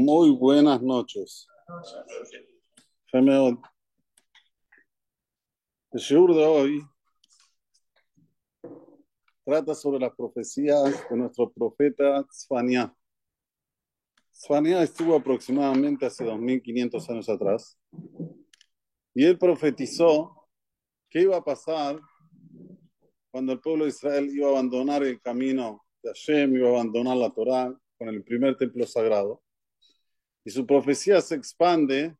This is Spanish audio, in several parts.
Muy buenas noches. El shiur de hoy trata sobre las profecías de nuestro profeta Tzfania. Tzfania estuvo aproximadamente hace 2500 años atrás y él profetizó qué iba a pasar cuando el pueblo de Israel iba a abandonar el camino de Hashem, iba a abandonar la Torah con el primer templo sagrado. Y su profecía se expande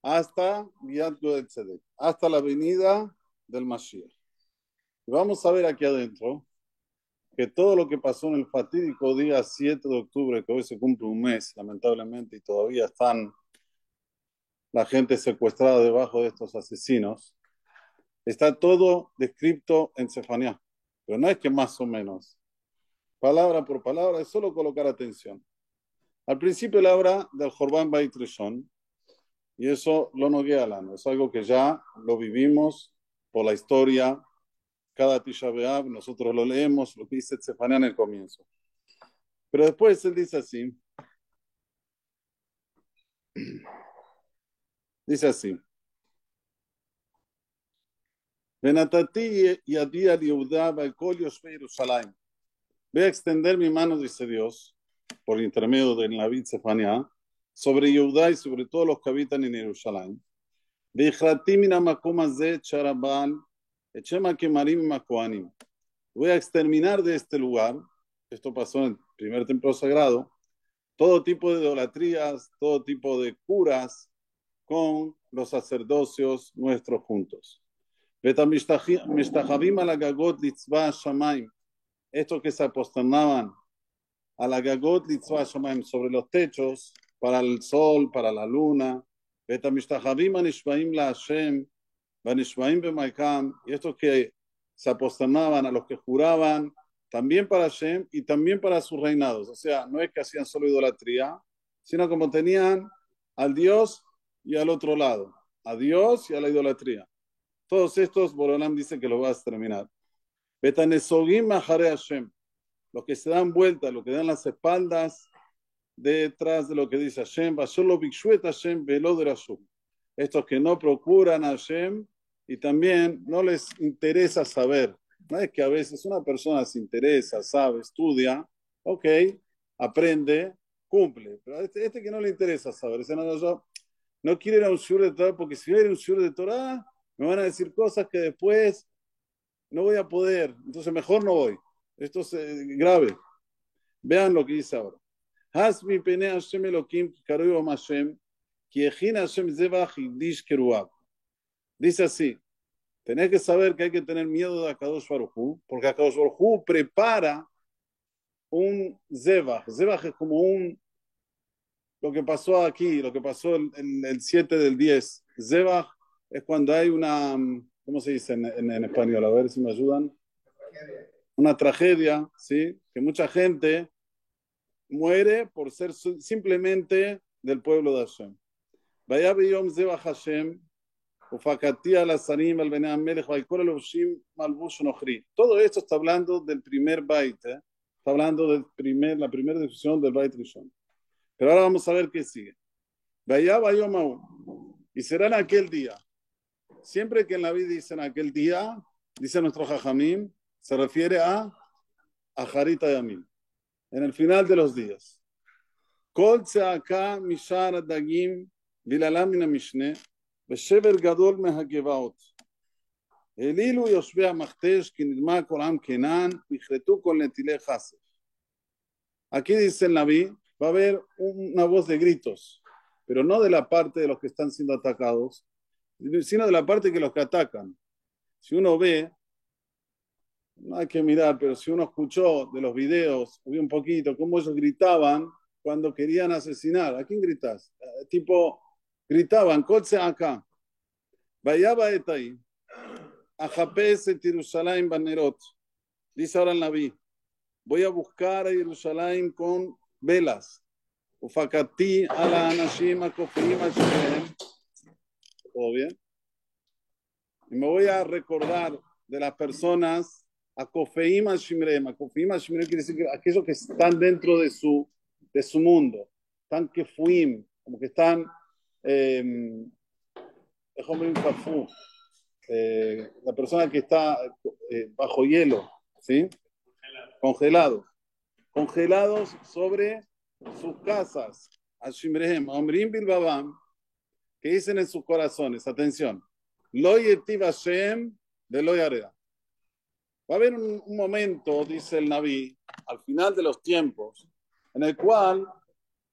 hasta hasta la venida del Mashiach. Y vamos a ver aquí adentro que todo lo que pasó en el fatídico día 7 de octubre, que hoy se cumple un mes, lamentablemente, y todavía están la gente secuestrada debajo de estos asesinos, está todo descrito en Cefanía. Pero no es que más o menos, palabra por palabra, es solo colocar atención. Al principio él habla del Jorban Bait Rishon, y eso lo no guía es algo que ya lo vivimos por la historia. Cada Tisha B'Av nosotros lo leemos, lo dice Tzefanía en el comienzo. Pero después él dice así. Dice así. Venatati y Adía Yehuda Jerusalén. Voy a extender mi mano, dice Dios, por intermedio de Navid Sefania, sobre Yehudá y sobre todos los que habitan en Jerusalén. Voy a exterminar de este lugar, esto pasó en el primer templo sagrado, todo tipo de idolatrías, todo tipo de curas con los sacerdocios nuestros juntos. Estos que se aposternaban a la gagot sobre los techos, para el sol, para la luna, y estos que se aposternaban a los que juraban, también para Hashem y también para sus reinados. O sea, no es que hacían solo idolatría, sino como tenían al Dios y al otro lado, a Dios y a la idolatría. Todos estos, Borolam dice que lo va a exterminar. Hashem los que se dan vuelta, los que dan las espaldas detrás de lo que dice Hashem, solo Hashem Estos que no procuran a Hashem y también no les interesa saber. No es que a veces una persona se interesa, sabe, estudia, ok, aprende, cumple. Pero este, este que no le interesa saber, dice, no, no, no quiere ir a un shur de Torah porque si a un shur de Torah me van a decir cosas que después no voy a poder, entonces mejor no voy. Esto es eh, grave. Vean lo que dice ahora. Hasmi pene Hashem Elohim karoyo Hashem ki Hashem zevach dish keruab. Dice así. Tenés que saber que hay que tener miedo de Akadosh Baruj porque Akadosh Baruj prepara un zevach. Zevach es como un lo que pasó aquí, lo que pasó el, el, 7 del 10. Zevach es cuando hay una, ¿cómo se dice en español? A ver si me ayudan una tragedia, ¿sí? Que mucha gente muere por ser simplemente del pueblo de Hashem. Zeba Hashem, ufakati al asarim al bene amelech vaikol eloshim malbush nochri. Todo esto está hablando del primer bait, ¿eh? está hablando de primer, la primera definición del bait rishon. Pero ahora vamos a ver qué sigue. Vaya bayom y será en aquel día. Siempre que en la vida dicen aquel día, dice nuestro jajamim, se refiere a Ajarita Yamim, en el final de los días. Kol acá mishar dagim vilalam min mishne ושבר גדול מהגבעות. העלילו יושבי המכתש כי נדמה כל עם כנען, נכרתו כל נטילי חסף. Aquí dice el Naví, va a haber una voz de gritos, pero no de la parte de los que están siendo atacados, sino de la parte que los que atacan. Si uno ve, no hay que mirar, pero si uno escuchó de los videos, vi un poquito cómo ellos gritaban cuando querían asesinar. ¿A quién gritas? Eh, tipo, gritaban, coche acá. Vaya ahí. Ajapes et Jerusalén banerot. Dice ahora el Naví. Voy a buscar a Jerusalén con velas. Ufakati ala anashim ¿Todo bien? Y me voy a recordar de las personas a Kofeima Shimrem. A Shimrem quiere decir que aquellos que están dentro de su, de su mundo. están que fuim, como que están, eh, eh, la persona que está eh, bajo hielo, ¿sí? Congelados. Congelados sobre sus casas. Ashimrehem, Omrim Bilbabam, que dicen en sus corazones, atención, Lo Hashem de Lo Va a haber un, momento, dice el Naví, al final de los tiempos, en el cual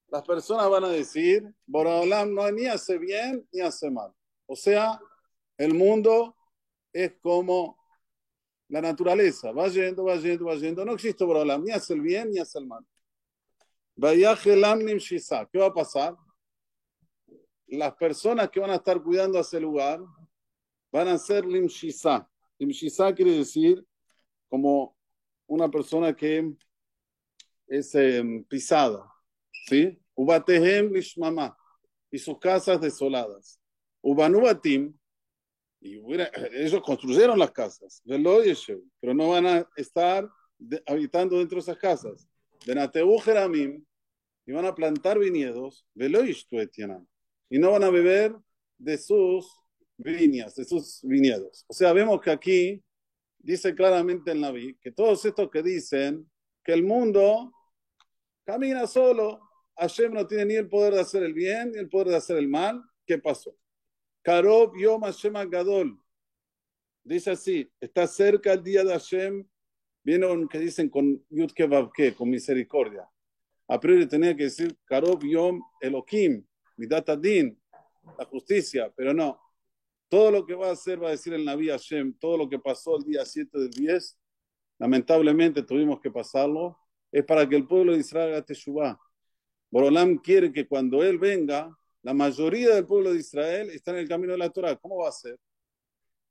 las personas van a decir, Boraholam no ni hace bien ni hace mal. O sea, el mundo es como la naturaleza, va yendo, va yendo, va yendo. No existe Boraholam, ni hace el bien ni hace el mal. ¿Qué va a pasar? Las personas que van a estar cuidando ese lugar van a ser limshisa. Limshisa quiere decir como una persona que es em, pisada, ¿sí? Ubatehem lishmama y sus casas desoladas. Ubanubatim, y ellos construyeron las casas, pero no van a estar habitando dentro de esas casas. Benateu Jeramim, y van a plantar viñedos, y no van a beber de sus viñas, de sus viñedos. O sea, vemos que aquí dice claramente el Naví que todos estos que dicen que el mundo camina solo, Hashem no tiene ni el poder de hacer el bien ni el poder de hacer el mal, ¿qué pasó? Karob Yom Hashem Gadol. Dice así, está cerca el día de Hashem, vieron que dicen con Yudke con misericordia. A priori tenía que decir Karob Yom Elohim, Midat Adin, la justicia, pero no. Todo lo que va a hacer, va a decir el Naví Hashem, todo lo que pasó el día 7 del 10, lamentablemente tuvimos que pasarlo, es para que el pueblo de Israel haga Teshuvah. Borolam quiere que cuando él venga, la mayoría del pueblo de Israel está en el camino de la Torah. ¿Cómo va a ser?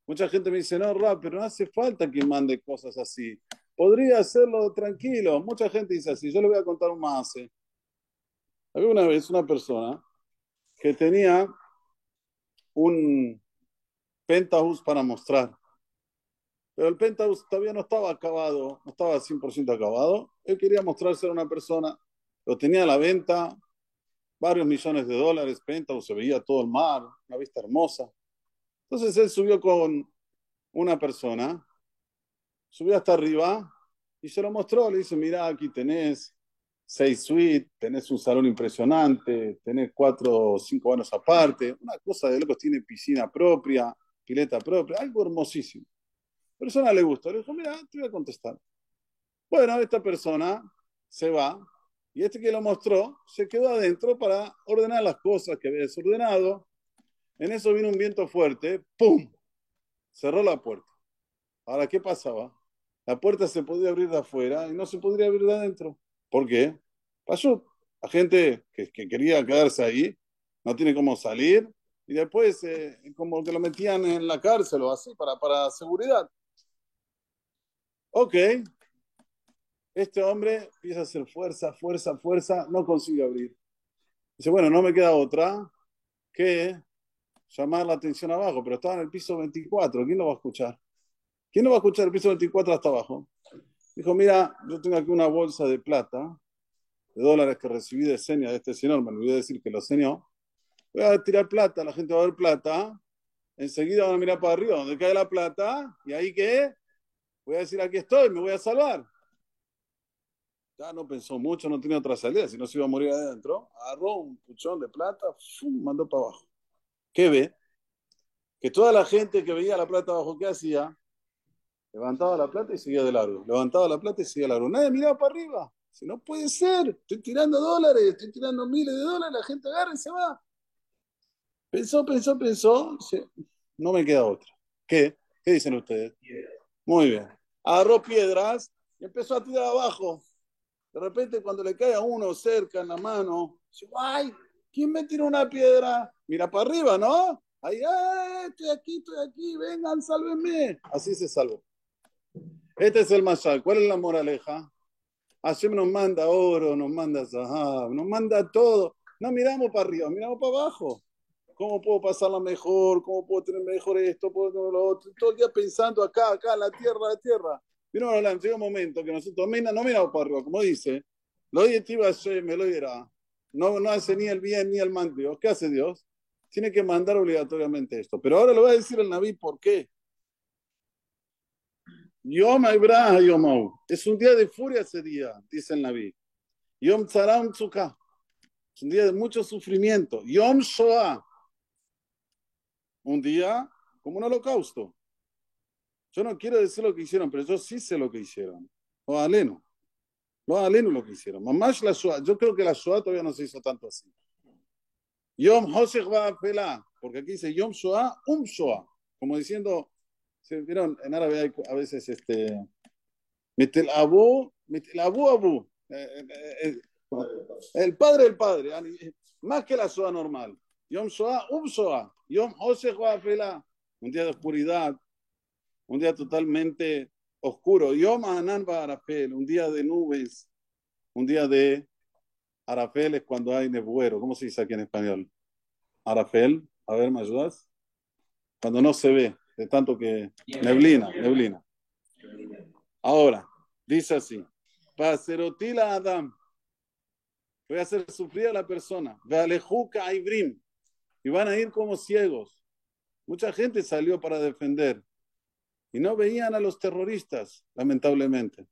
Mucha gente me dice, no, Rab, pero no hace falta que mande cosas así. Podría hacerlo tranquilo. Mucha gente dice así. Yo le voy a contar un más. Había una vez una persona que tenía un penthouse para mostrar. Pero el penthouse todavía no estaba acabado, no estaba 100% acabado. Él quería mostrarse a una persona, lo tenía a la venta, varios millones de dólares, penthouse, se veía todo el mar, una vista hermosa. Entonces él subió con una persona, subió hasta arriba y se lo mostró, le dice, mira, aquí tenés seis suites, tenés un salón impresionante, tenés cuatro o cinco baños aparte, una cosa de locos, tiene piscina propia, pileta propia, algo hermosísimo. Persona le gustó, le dijo, mira, te voy a contestar. Bueno, esta persona se va y este que lo mostró se quedó adentro para ordenar las cosas que había desordenado. En eso vino un viento fuerte, ¡pum! Cerró la puerta. Ahora, ¿qué pasaba? La puerta se podía abrir de afuera y no se podría abrir de adentro. ¿Por qué? Pasó. La gente que, quería quedarse ahí no tiene cómo salir y después eh, como que lo metían en la cárcel o así para, para seguridad. Ok. Este hombre empieza a hacer fuerza, fuerza, fuerza, no consigue abrir. Dice, bueno, no me queda otra que llamar la atención abajo, pero estaba en el piso 24, ¿quién lo va a escuchar? ¿Quién no va a escuchar el piso 24 hasta abajo? Dijo, mira, yo tengo aquí una bolsa de plata, de dólares que recibí de seña de este señor, me olvidé decir que lo señó. Voy a tirar plata, la gente va a ver plata, enseguida van a mirar para arriba, donde cae la plata, y ahí que voy a decir, aquí estoy, me voy a salvar. Ya no pensó mucho, no tenía otra salida, si no se iba a morir adentro. Agarró un puchón de plata, ¡fum! mandó para abajo. ¿Qué ve? Que toda la gente que veía la plata abajo, ¿qué hacía? Levantaba la plata y seguía de largo. Levantaba la plata y seguía de largo. Nadie miraba para arriba. Si no puede ser, estoy tirando dólares, estoy tirando miles de dólares, la gente agarra y se va. Pensó, pensó, pensó. No me queda otra. ¿Qué? ¿Qué dicen ustedes? Muy bien. Agarró piedras y empezó a tirar abajo. De repente, cuando le cae a uno cerca en la mano, dice, ¡ay! ¿Quién me tiró una piedra? Mira para arriba, ¿no? Ahí, ¡ay! Estoy aquí, estoy aquí, vengan, sálvenme. Así se salvó. Este es el Mashal. ¿Cuál es la moraleja? Hashem nos manda oro, nos manda zahab, nos manda todo. No miramos para arriba, miramos para abajo. ¿Cómo puedo pasarla mejor? ¿Cómo puedo tener mejor esto? ¿Puedo tener lo otro? Todo el día pensando acá, acá, la tierra, la tierra. Vino llega un momento que nosotros no miramos para arriba, como dice, lo me lo dirá. no, no hace ni el bien ni el mal Dios. ¿Qué hace Dios? Tiene que mandar obligatoriamente esto. Pero ahora le voy a decir al Naví por qué. Yom Ibrah Yom Es un día de furia ese día, dice el Naví. Yom Tzaram Tzukah. Es un día de mucho sufrimiento. Yom Shoah. Un día como un holocausto. Yo no quiero decir lo que hicieron, pero yo sí sé lo que hicieron. Lo aleno. Lo aleno lo que hicieron. Mamás la Shoah. Yo creo que la Shoah todavía no se hizo tanto así. Yom Hosech va porque aquí dice Yom Shoah, Um Shoah. Como diciendo, ¿se vieron? En árabe hay a veces este. Metel abu, metel abu. Eh, eh, eh, el padre del padre, más que la Shoah normal. Yom Shoah, Um Shoah. Yom va un día de oscuridad, un día totalmente oscuro. Yom Anan Arafel, un día de nubes, un día de Arafel es cuando hay nebuero. ¿Cómo se dice aquí en español? Arafel, a ver, ¿me ayudas? Cuando no se ve, de tanto que neblina, neblina. Ahora, dice así, Paserotila Adam, voy a hacer sufrir a la persona, Vealejuca Ibrim, y van a ir como ciegos. Mucha gente salió para defender y no veían a los terroristas, lamentablemente.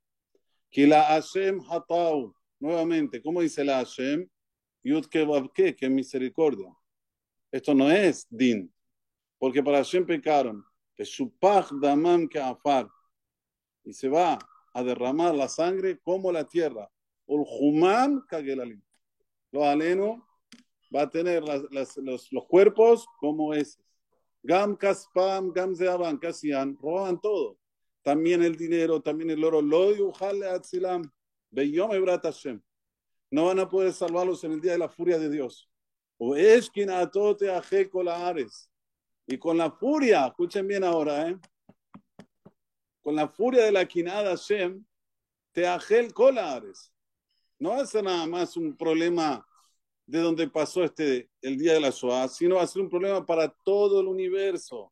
Que la Hashem Hatau, nuevamente, ¿cómo dice la Hashem? Yud que misericordia. Esto no es din, porque para Hashem pecaron. Damam afar. Y se va a derramar la sangre como la tierra. Ul human kagelalim. Lo aleno va a tener los, los, cuerpos como ese. Gam Kaspam, Gam Zeaban, Kasian, roban todo. También el dinero, también el oro. Lo Atzilam, Beyom Ebrat Hashem. No van a poder salvarlos en el día de la furia de Dios. O es quien atote a Ares. Y con la furia, escuchen bien ahora, ¿eh? con la furia de la quinada Hashem, te ajel colares. No ser nada más un problema de donde pasó este, el día de la Shoah, sino va a ser un problema para todo el universo.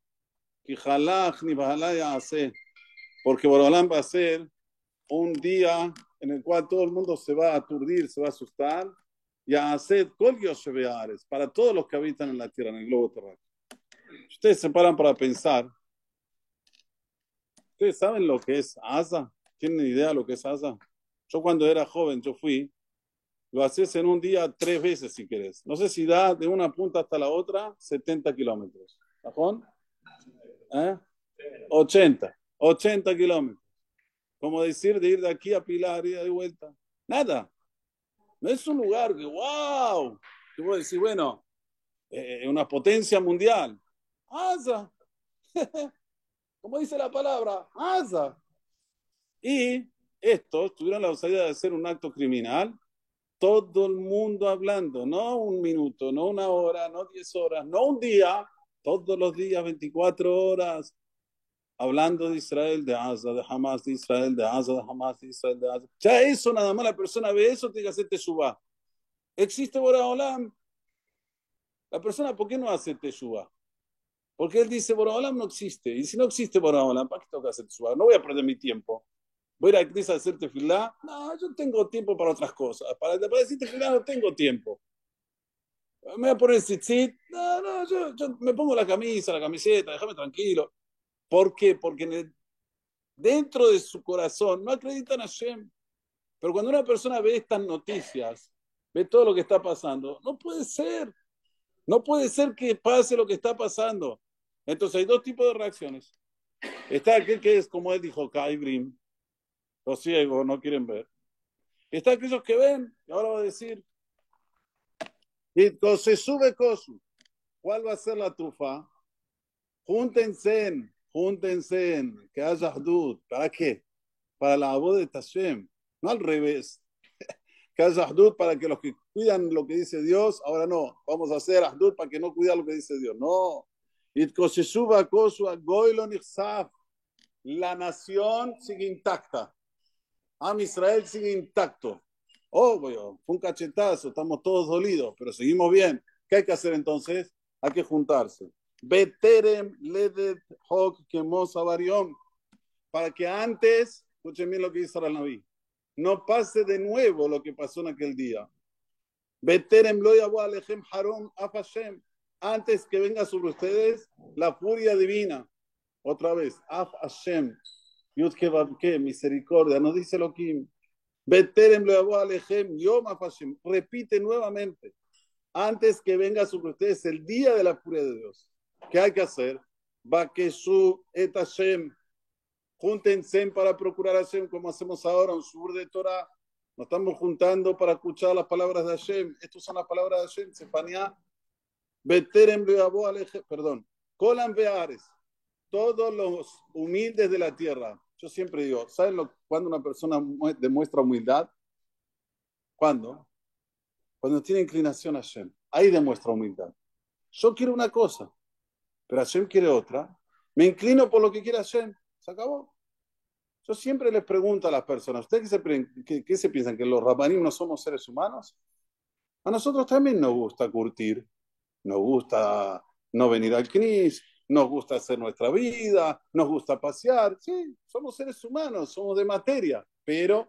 porque Borolam va a ser un día en el cual todo el mundo se va a aturdir, se va a asustar, y a hacer Ares, para todos los que habitan en la tierra, en el globo terráqueo. Ustedes se paran para pensar. ¿Ustedes saben lo que es Asa? ¿Tienen idea de lo que es Asa? Yo cuando era joven, yo fui lo haces en un día tres veces si quieres. No sé si da de una punta hasta la otra 70 kilómetros. ¿Sajón? ¿Eh? 80. 80 kilómetros. Como decir de ir de aquí a Pilar y de vuelta. Nada. No es un lugar que, wow. Te a decir, bueno, eh, una potencia mundial. Asa. Como dice la palabra, Asa. Y estos tuvieron la osadía de hacer un acto criminal todo el mundo hablando, no un minuto, no una hora, no diez horas, no un día, todos los días, 24 horas, hablando de Israel, de Asa, de Hamas, de Israel, de Asa, de Hamas, de Israel, de Asa. Ya eso, nada más la persona ve eso, tiene que hacer teshuva. ¿Existe Boraholam? La persona, ¿por qué no hace teshuva? Porque él dice, Boraholam no existe. Y si no existe Boraholam, ¿para qué tengo que hacer teshuva? No voy a perder mi tiempo. ¿Voy a ir a Cris a hacer tefilá? No, yo tengo tiempo para otras cosas. Para, para decir tefilá no tengo tiempo. Me voy a poner tzitzit. No, no, yo, yo, me pongo la camisa, la camiseta, déjame tranquilo. ¿Por qué? Porque dentro de su corazón no acreditan a Shem. Pero cuando una persona ve estas noticias, ve todo lo que está pasando, no puede ser. No puede ser que pase lo que está pasando. Entonces hay dos tipos de reacciones. Está aquel que es, como él dijo, Kai Brim, los ciegos no quieren ver. Y están aquellos que ven, y ahora va a decir, se sube Kosu. ¿Cuál va a ser la trufa? Júntense, júntense, que haya Ahdud. ¿Para qué? Para la voz de Tashem, no al revés. que haya Ahdud para que los que cuidan lo que dice Dios, ahora no, vamos a hacer Ahdud para que no cuiden lo que dice Dios. No. Se suba Kosu a Goylon La nación sigue intacta. Am Israel sigue intacto. Oh, fue un cachetazo, estamos todos dolidos, pero seguimos bien. ¿Qué hay que hacer entonces? Hay que juntarse. Beterem ledet hok Para que antes, escuchen bien lo que dice Naví, no pase de nuevo lo que pasó en aquel día. Beterem lo harom afashem. Antes que venga sobre ustedes la furia divina. Otra vez, af Hashem. Yud que misericordia. No dice lo que. Repite nuevamente. Antes que venga sobre ustedes el día de la furia de Dios. ¿Qué hay que hacer? su et Hashem. Júntense para procurar a Hashem como hacemos ahora, un sur de Torah. Nos estamos juntando para escuchar las palabras de Hashem. Estas son las palabras de Hashem. Sefanía. Beterem perdón. Colan Beares. Todos los humildes de la tierra. Yo siempre digo, ¿saben lo, cuando una persona demuestra humildad? ¿Cuándo? Cuando tiene inclinación a Hashem. Ahí demuestra humildad. Yo quiero una cosa, pero Hashem quiere otra. Me inclino por lo que quiere Hashem. Se acabó. Yo siempre les pregunto a las personas, ¿ustedes qué se, piensan? ¿Que los rabanim no somos seres humanos? A nosotros también nos gusta curtir, nos gusta no venir al CNIS, nos gusta hacer nuestra vida, nos gusta pasear. Sí, somos seres humanos, somos de materia, pero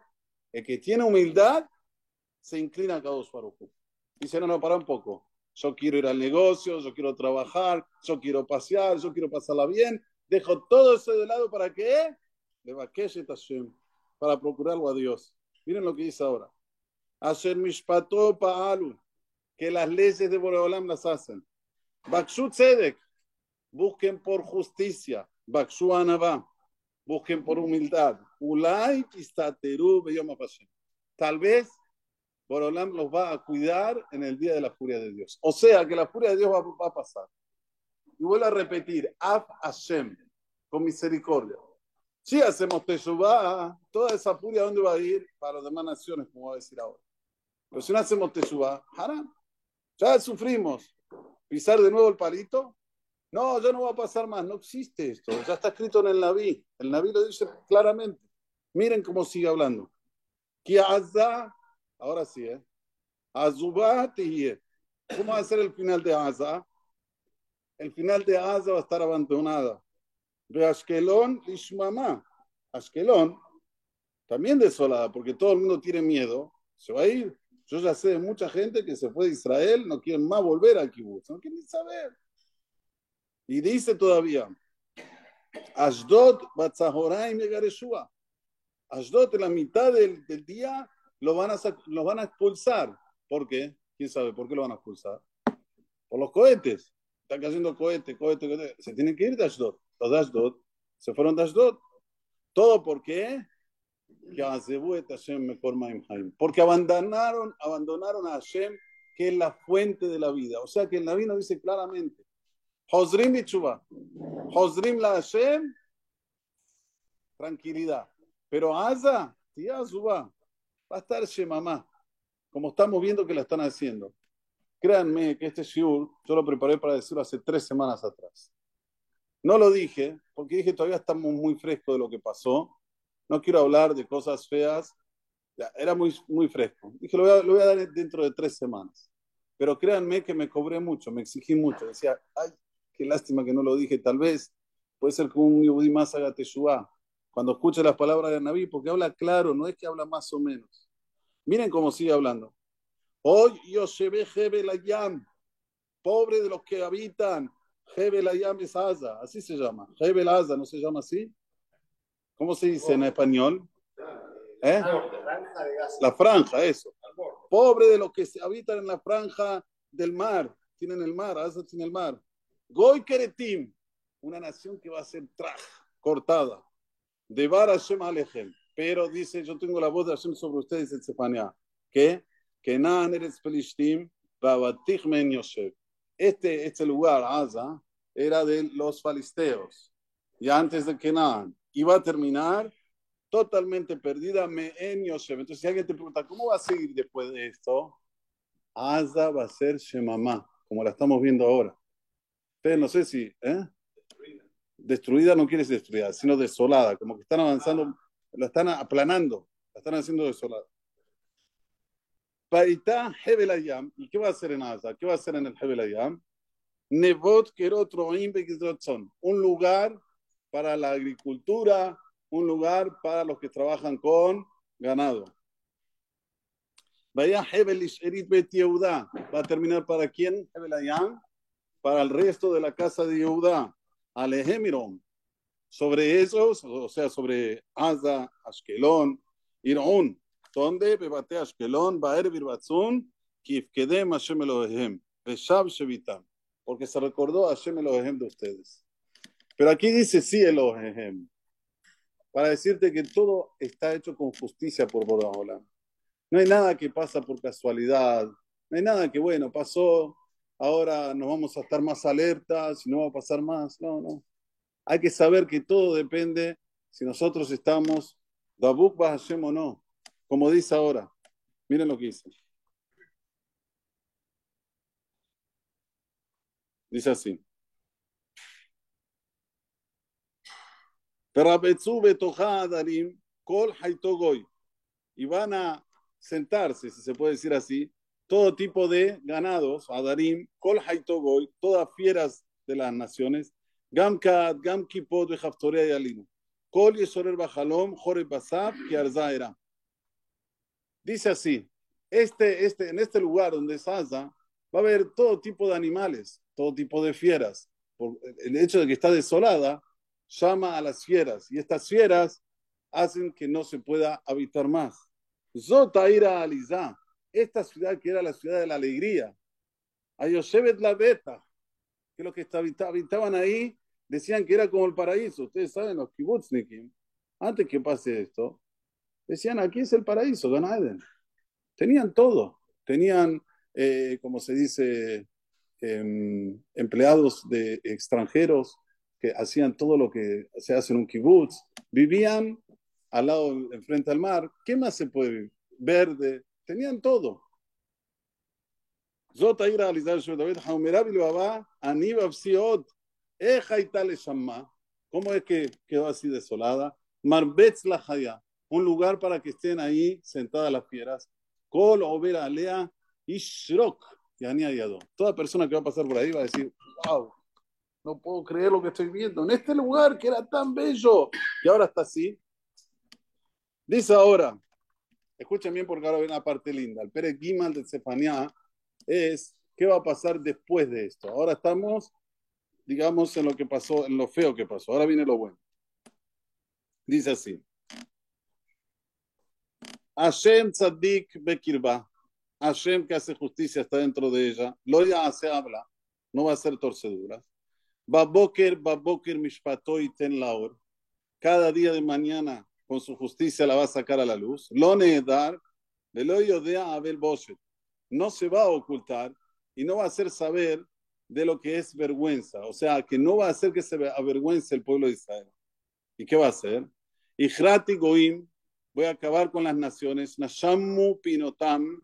el que tiene humildad se inclina a cada usuario. Dice, no, no, para un poco. Yo quiero ir al negocio, yo quiero trabajar, yo quiero pasear, yo quiero pasarla bien, Dejo todo eso de lado para qué? Para procurarlo a Dios. Miren lo que dice ahora. Hacer mishpato pa'alu. Que las leyes de Boreolam las hacen. Bakshu tzedek. Busquen por justicia. Busquen por humildad. Ulay istateru Tal vez Boreolam los va a cuidar en el día de la furia de Dios. O sea que la furia de Dios va, va a pasar. Y vuelvo a repetir, Af Hashem, con misericordia. Si hacemos Teshuvah, toda esa furia, ¿dónde va a ir? Para las demás naciones, como voy a decir ahora. Pero si no hacemos Teshuvah, haram. Ya sufrimos. Pisar de nuevo el palito. No, ya no va a pasar más. No existe esto. Ya está escrito en el Naví. El Naví lo dice claramente. Miren cómo sigue hablando. ahora sí, ¿eh? ¿Cómo va a ser el final de Azah? el final de Gaza va a estar abandonada. De Ashkelon, Ishmama. Ashkelon, también desolada, porque todo el mundo tiene miedo, se va a ir. Yo ya sé de mucha gente que se fue de Israel, no quieren más volver a Kibbutz, no quieren saber. Y dice todavía, Ashdod, Batzahoraim y Gareshua. Ashdod, en la mitad del, del día, lo van, a, lo van a expulsar. ¿Por qué? ¿Quién sabe por qué lo van a expulsar? Por los cohetes están cayendo cohetes, cohetes, cohetes. Se tienen que ir de Ashdod. Los de Ashdod se fueron de Ashdod. ¿Todo por qué? Porque abandonaron, abandonaron a Hashem, que es la fuente de la vida. O sea que el Naví nos dice claramente, Hosrim Bichuba, Hosrim la Hashem, tranquilidad. Pero Aza, tía Zuba, va a estar Shemamá, como estamos viendo que la están haciendo. Créanme que este shiur yo lo preparé para decirlo hace tres semanas atrás. No lo dije porque dije todavía estamos muy frescos de lo que pasó. No quiero hablar de cosas feas. era muy, muy fresco. Dije, lo voy, a, lo voy a dar dentro de tres semanas. Pero créanme que me cobré mucho, me exigí mucho. Decía, ay, qué lástima que no lo dije. Tal vez puede ser que un yudí más haga. Cuando escuche las palabras de Naví, porque habla claro, no es que habla más o menos. Miren cómo sigue hablando. Hoy yo ve Hebelayam, pobre de los que habitan. Hebelayam es Asa, así se llama. Hebel Asa, ¿no se llama así? ¿Cómo se dice en español? ¿Eh? La franja, eso. Pobre de los que habitan en la franja del mar. Tienen el mar, Asa tiene el mar. Goy Keretim, una nación que va a ser traj, cortada. De Bar Hashem Alechem. Pero dice, yo tengo la voz de Hashem sobre ustedes en Sefania. ¿Qué? Kenan eres Pelishtim, Men Yosef. Este, este lugar, Asa, era de los filisteos. Y antes de Kenan, iba a terminar totalmente perdida en Yosef. Entonces, si alguien te pregunta, ¿cómo va a seguir después de esto? Asa va a ser Shemamá, como la estamos viendo ahora. Ustedes no sé si, ¿eh? Destruida no quiere decir destruida, sino desolada, como que están avanzando, la están aplanando, la están haciendo desolada. Paita Hebelayam. ¿Y qué va a hacer en Asa? ¿Qué va a hacer en el Hebelayam? Nevot son un lugar para la agricultura, un lugar para los que trabajan con ganado. Vaya Hebel Isherit Bet. ¿Va a terminar para quién? Hebel Ayam. Para el resto de la casa de Yehuda. Alehemiron. Sobre esos, o sea, sobre Aza, Ashkelon, Irón. ¿Dónde? Bebate Ashkelon, Baer Birbatzun, Kifkedem Hashem Elohem. Beshab Shevitam. Porque se recordó Hashem Elohem de ustedes. Pero aquí dice sí Elohem. Para decirte que todo está hecho con justicia por Boraholam. No hay nada que pasa por casualidad. No hay nada que, bueno, pasó, ahora nos vamos a estar más alertas y no va a pasar más. No, no. Hay que saber que todo depende si nosotros estamos Dabuk Hashem o no. Como dice ahora. Miren lo que dice. Dice así. Y van a sentarse, si se puede decir así, todo tipo de ganados, Adarim, Kol Haitogoy, todas fieras de las naciones, Gam Kad, Gam y Alino, Kol Yesorer Bajalom, Jore Basab, Kiarzaera. Dice así, este, este, en este lugar donde es Asa, va a haber todo tipo de animales, todo tipo de fieras. Por el hecho de que está desolada, llama a las fieras, y estas fieras hacen que no se pueda habitar más. Zotaira Alizá, esta ciudad que era la ciudad de la alegría. A Yoshevet la Beta, que los que habitaban ahí decían que era como el paraíso. Ustedes saben, los kibbutznikim, antes que pase esto, decían aquí es el paraíso, Gan Tenían todo. Tenían, eh, como se dice, em, empleados de extranjeros que hacían todo lo que se hace en un kibutz. Vivían al lado, enfrente al mar. ¿Qué más se puede vivir? Verde. Tenían todo. זאת העיר העליזה של דוד, חומרה בלבבה, אני ואפסיעות, איך הייתה לשמה? ¿Cómo es que quedó así desolada? Marbetz la Haya, un lugar para que estén ahí sentadas las fieras. Kol Obera Alea y Shrok, Yani Ayado. Toda persona que va a pasar por ahí va a decir, wow, no puedo creer lo que estoy viendo. En este lugar que era tan bello, y ahora está así, Dice ahora, escuchen bien porque ahora viene la parte linda. El Pérez Gimal de Cefanía es qué va a pasar después de esto. Ahora estamos, digamos, en lo que pasó, en lo feo que pasó. Ahora viene lo bueno. Dice así. Hashem Tzadik Bekirba. Hashem que hace justicia está dentro de ella. Lo ya habla. No va a ser torceduras. Baboker, Baboker Mishpato y Ten Laor. Cada día de mañana con su justicia la va a sacar a la luz. Dar, de Abel Boshet. No se va a ocultar y no va a hacer saber de lo que es vergüenza. O sea, que no va a hacer que se avergüence el pueblo de Israel. ¿Y qué va a hacer? Ijrati Goim, voy a acabar con las naciones. Nashamu Pinotam,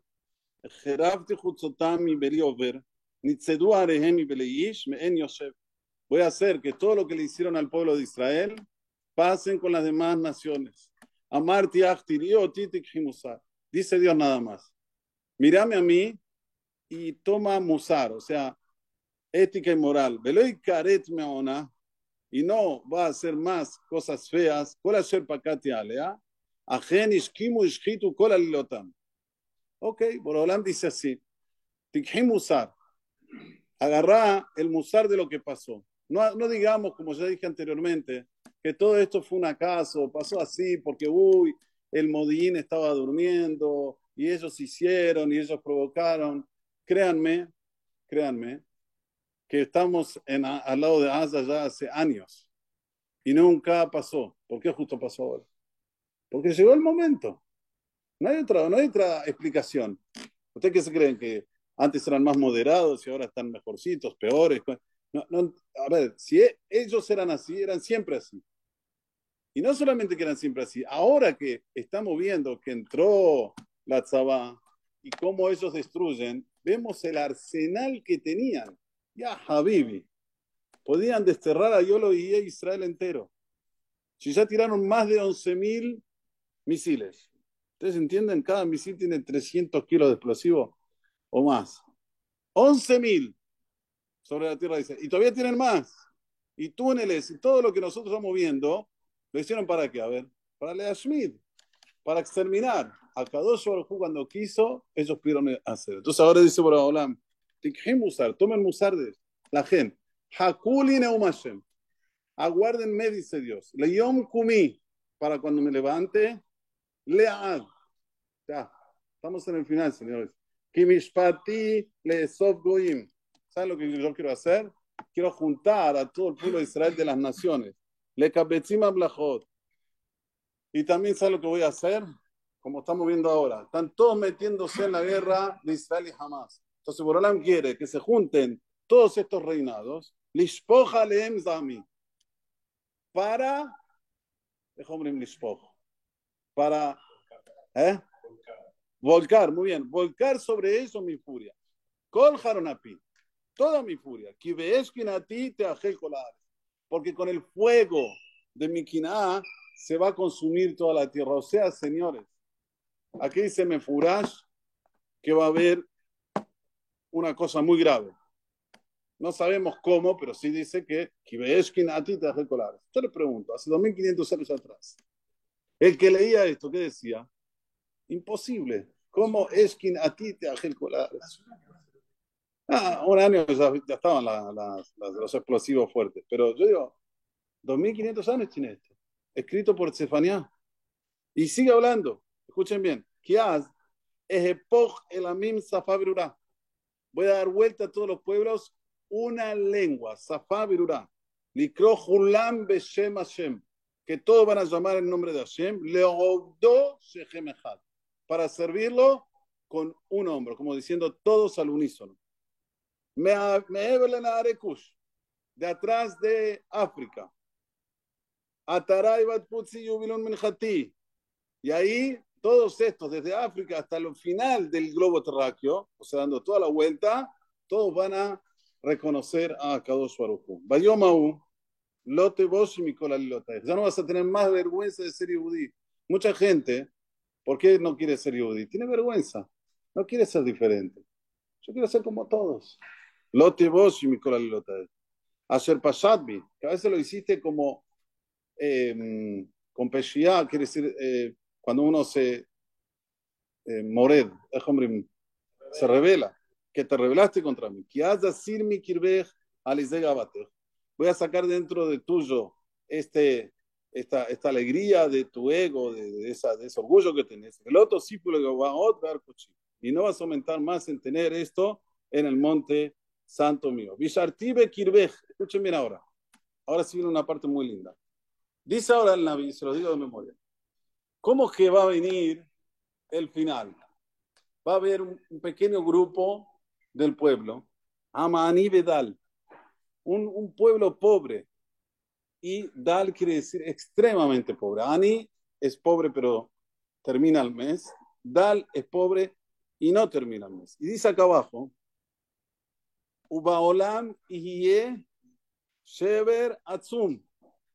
Gerafti Hutzotam y Beliover, Nitzedu Arehem y Beleish, Yosef. Voy a hacer que todo lo que le hicieron al pueblo de Israel pasen con las demás naciones. Amarti Dice Dios nada más. Mírame a mí y toma musar, o sea, ética y moral. Veloy karet meona y no va a hacer más cosas feas. ¿Cuál el paquete alea? Ajen ishkimu ishkitu kol alilotam. Ok, Borolam dice así. Tikhim musar. Agarrá el musar de lo que pasó. No, no digamos, como ya dije anteriormente, que todo esto fue un acaso, pasó así porque, uy, el Modín estaba durmiendo y ellos hicieron y ellos provocaron. Créanme, créanme, que estamos al lado de Asa ya hace años y nunca pasó. ¿Por qué justo pasó ahora? Porque llegó el momento. No hay otra, no hay otra explicación. ¿Ustedes qué se creen? ¿Que antes eran más moderados y ahora están mejorcitos, peores? No, a ver, si e, ellos eran así, eran siempre así. Y no solamente que eran siempre así, ahora que estamos viendo que entró la Tzabá y cómo ellos destruyen, vemos el arsenal que tenían. Ya, Habibi, podían desterrar a Yolo y a Israel entero. Si ya tiraron más de 11.000 misiles. ¿Ustedes entienden? Cada misil tiene 300 kilos de explosivo o más. 11.000 sobre la tierra dice. Y todavía tienen más. Y túneles y todo lo que nosotros estamos viendo ¿Lo hicieron para qué? A ver, para Lea Schmidt, para exterminar. a Kadosh Baruj cuando quiso, ellos pudieron hacer. Entonces ahora dice Boraholam, Tikhem Musar, tomen Musar de la gente. Hakuli Neumashem. Aguárdenme, dice Dios. Leyom Kumi, para cuando me levante, lead. Ya, estamos en el final, señores. Kimishpati le Goyim. ¿Saben lo que yo quiero hacer? Quiero juntar a todo el pueblo de Israel de las naciones. Le Ablachot. Y también, ¿saben lo que voy a hacer? Como estamos viendo ahora. Están todos metiéndose en la guerra de Israel y Hamas. Entonces, Borolam quiere que se junten todos estos reinados. Lishpocha leem zami para, para ¿eh? volcar, muy bien, volcar sobre eso mi furia. Kol Haronapi, toda mi furia. a ti te Porque con el fuego de mi quina se va a consumir toda la tierra. O sea, señores, aquí dice Mefurash que va a haber una cosa muy grave. No sabemos cómo, pero sí dice que ti te Yo le pregunto, hace 2500 años atrás, el que leía esto, ¿qué decía? Imposible. ¿Cómo Eskin a ti te Ah, un año ya, estaban los explosivos fuertes, pero yo digo, 2500 años tiene esto, escrito por Estefanía. Y sigue hablando, escuchen bien, Kiaz es el Amim Voy a dar vuelta a todos los pueblos una lengua, Safá Virurá, Likro Hulam Beshem Hashem, que todos van a llamar el nombre de Hashem, Leogdo Shechem para servirlo con un hombro, como diciendo todos al unísono. Me'evelen Arekush, de atrás de África. Ataray Batputzi Yubilun Minjati. Y ahí todos estos, desde África hasta el final del globo terráqueo, o sea, dando toda la vuelta, todos van a reconocer a Kadosh Baruch Bayomau, lote vos y mi Ya no vas a tener más vergüenza de ser yudí. Mucha gente, ¿por qué no quiere ser yudí? Tiene vergüenza. No quiere ser diferente. Yo quiero ser como todos. Lote vos y mi Hacer pashatbi, que a veces lo hiciste como eh, con peshia, quiere decir eh, cuando uno se eh, mored, se revela. Que te rebelaste contra mí. Voy a sacar dentro de tuyo este, esta, esta alegría de tu ego, de, esa, de ese orgullo que tenés. El otro y no vas a aumentar más en tener esto en el monte santo mío. Vishartibe Kirbej, escuchen bien ahora. Ahora sí viene una parte muy linda. Dice ahora el Naví, se lo digo de memoria. ¿Cómo que va a venir el final? Va a haber un pequeño grupo del pueblo, Amani Bedal, un, un pueblo pobre. Y Dal quiere decir extremadamente pobre. Ani es pobre, pero termina el mes. Dal es pobre y no termina el mes. Y dice acá abajo, Ubaolam Ihye Shever Atzum.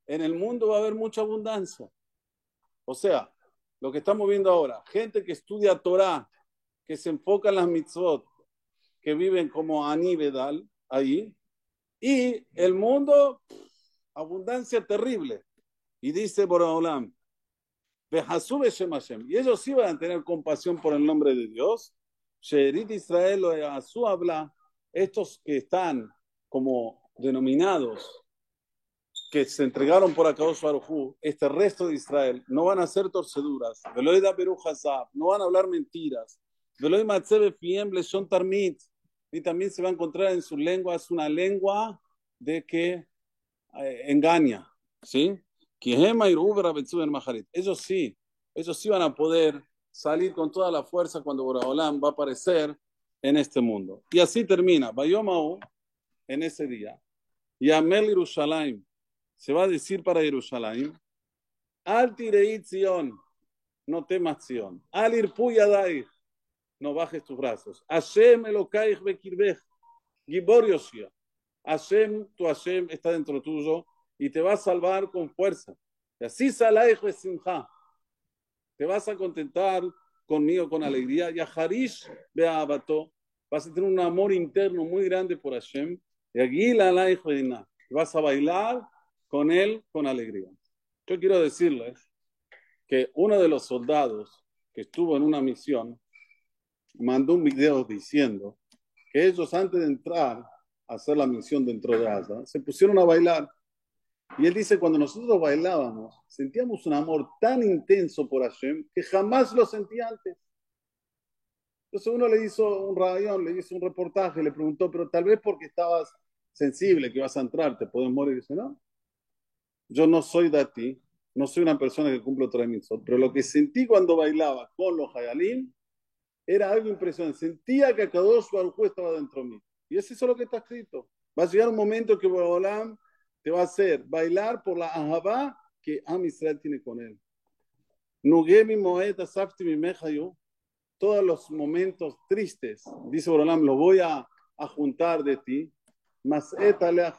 En el mundo va a haber mucha abundancia. O sea, lo que estamos viendo ahora, gente que estudia Torah, que se enfoca en las mitzvot, que viven como Aníbedal ahí, y el mundo, abundancia terrible. Y dice Boraholam, y ellos sí van a tener compasión por el nombre de Dios. Sherit Israel su habla, estos que están como denominados, que se entregaron por acá Barujú, este resto de Israel, no van a hacer torceduras, no van a hablar mentiras, y también se va a encontrar en su lengua, es una lengua de que eh, engaña, ¿sí? Ellos sí, ellos sí van a poder salir con toda la fuerza cuando Boraholam va a aparecer en este mundo. Y así termina, Bayomau, en ese día, y Amel Jerusalén, se va a decir para Jerusalén, Al Zion, no temas Zion, Al Irpuyadai, no bajes tus brazos. Hashem Elokaich Bekirbech, Gibor Yoshia. Hashem, tu Hashem está dentro tuyo y te va a salvar con fuerza. Y así Salaich Simcha. Te vas a contentar conmigo con alegría. Y a Harish Beabato, vas a tener un amor interno muy grande por Hashem. Y aquí la Vas a bailar con él con alegría. Yo quiero decirles que uno de los soldados que estuvo en una misión, mandó un video diciendo que ellos antes de entrar a hacer la misión dentro de Asa, se pusieron a bailar. Y él dice, cuando nosotros bailábamos, sentíamos un amor tan intenso por Hashem que jamás lo sentí antes. Entonces uno le hizo un rayón, le hizo un reportaje, le preguntó, pero tal vez porque estabas sensible que vas a entrar, te puedes morir. Y dice, no, yo no soy dati, no soy una persona que cumplo otra misión, pero lo que sentí cuando bailaba con los hayalim era algo impresionante. Sentía que Kadosh Baruj estaba dentro de mí. Y es eso lo que está escrito. Va a llegar un momento que Bolam te va a hacer bailar por la ahabá que Am Israel tiene con él. Nugemi Moed Asafti Mimechayu todos los momentos tristes, dice Borolam, lo voy a, juntar de ti, mas etale a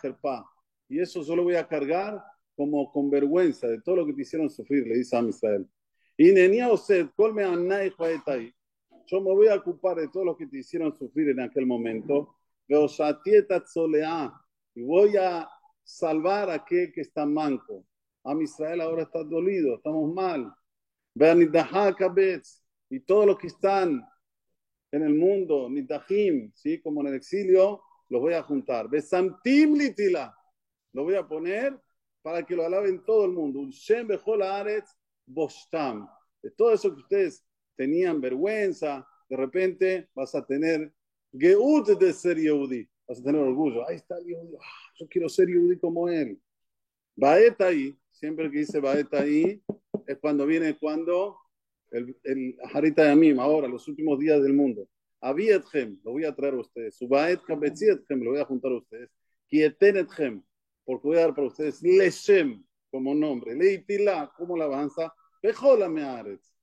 y eso yo lo voy a cargar como con vergüenza de todo lo que te hicieron sufrir, le dice a Israel. Y Nenia Osed, colme yo me voy a ocupar de todo lo que te hicieron sufrir en aquel momento, y voy a salvar a aquel que está manco. A Israel ahora está dolido, estamos mal y todos los que están en el mundo, Nitahim, ¿sí? como en el exilio, los voy a juntar. Besamtim litila, lo voy a poner para que lo alaben todo el mundo. Shem aretz bostam. De todo eso que ustedes tenían vergüenza, de repente vas a tener geut de ser Yehudi. Vas a tener orgullo. Ahí está el Yehudi. Ah, yo quiero ser Yehudi como él. Baeta ahí, siempre que dice Baeta ahí, es cuando viene cuando el, el Harita Yamim, ahora, los últimos días del mundo. Avietchem, lo voy a traer a ustedes. Subaet Kabetzietchem, lo voy a juntar a ustedes. Kietenetchem, porque voy a dar para ustedes Leshem, como nombre. Leitila, como la avanza. Pejola Mearetz,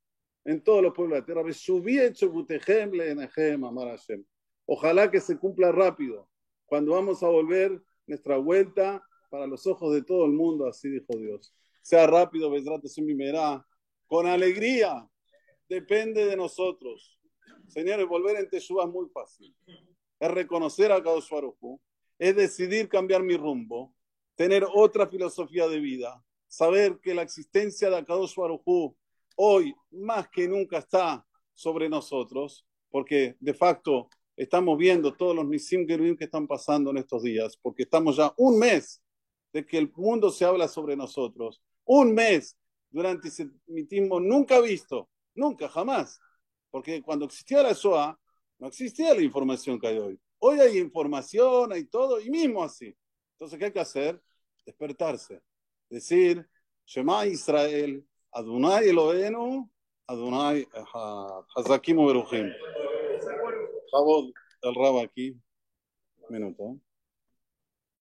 en todos los pueblos de la tierra. Beshubietchobutejem, Leenechem, Amar Hashem. Ojalá que se cumpla rápido. Cuando vamos a volver nuestra vuelta para los ojos de todo el mundo, así dijo Dios. Sea rápido, Besrat Mimerá, con alegría, depende de nosotros. Señores, volver en Teshuvah es muy fácil. Es reconocer a Kadosh Baruj es decidir cambiar mi rumbo, tener otra filosofía de vida, saber que la existencia de Kadosh Baruj hoy más que nunca está sobre nosotros, porque de facto estamos viendo todos los Nisim que están pasando en estos días, porque estamos ya un mes de que el mundo se habla sobre nosotros, un mes durante ese mitismo nunca visto Nunca, jamás. Porque cuando existía la SOA, no existía la información que hay hoy. Hoy hay información, hay todo, y mismo así. Entonces, ¿qué hay que hacer? Despertarse. Decir, Shema Israel, Adonai Elohenu, Adonai Hazakim Beruchim. Jabod el rabo aquí. Un minuto.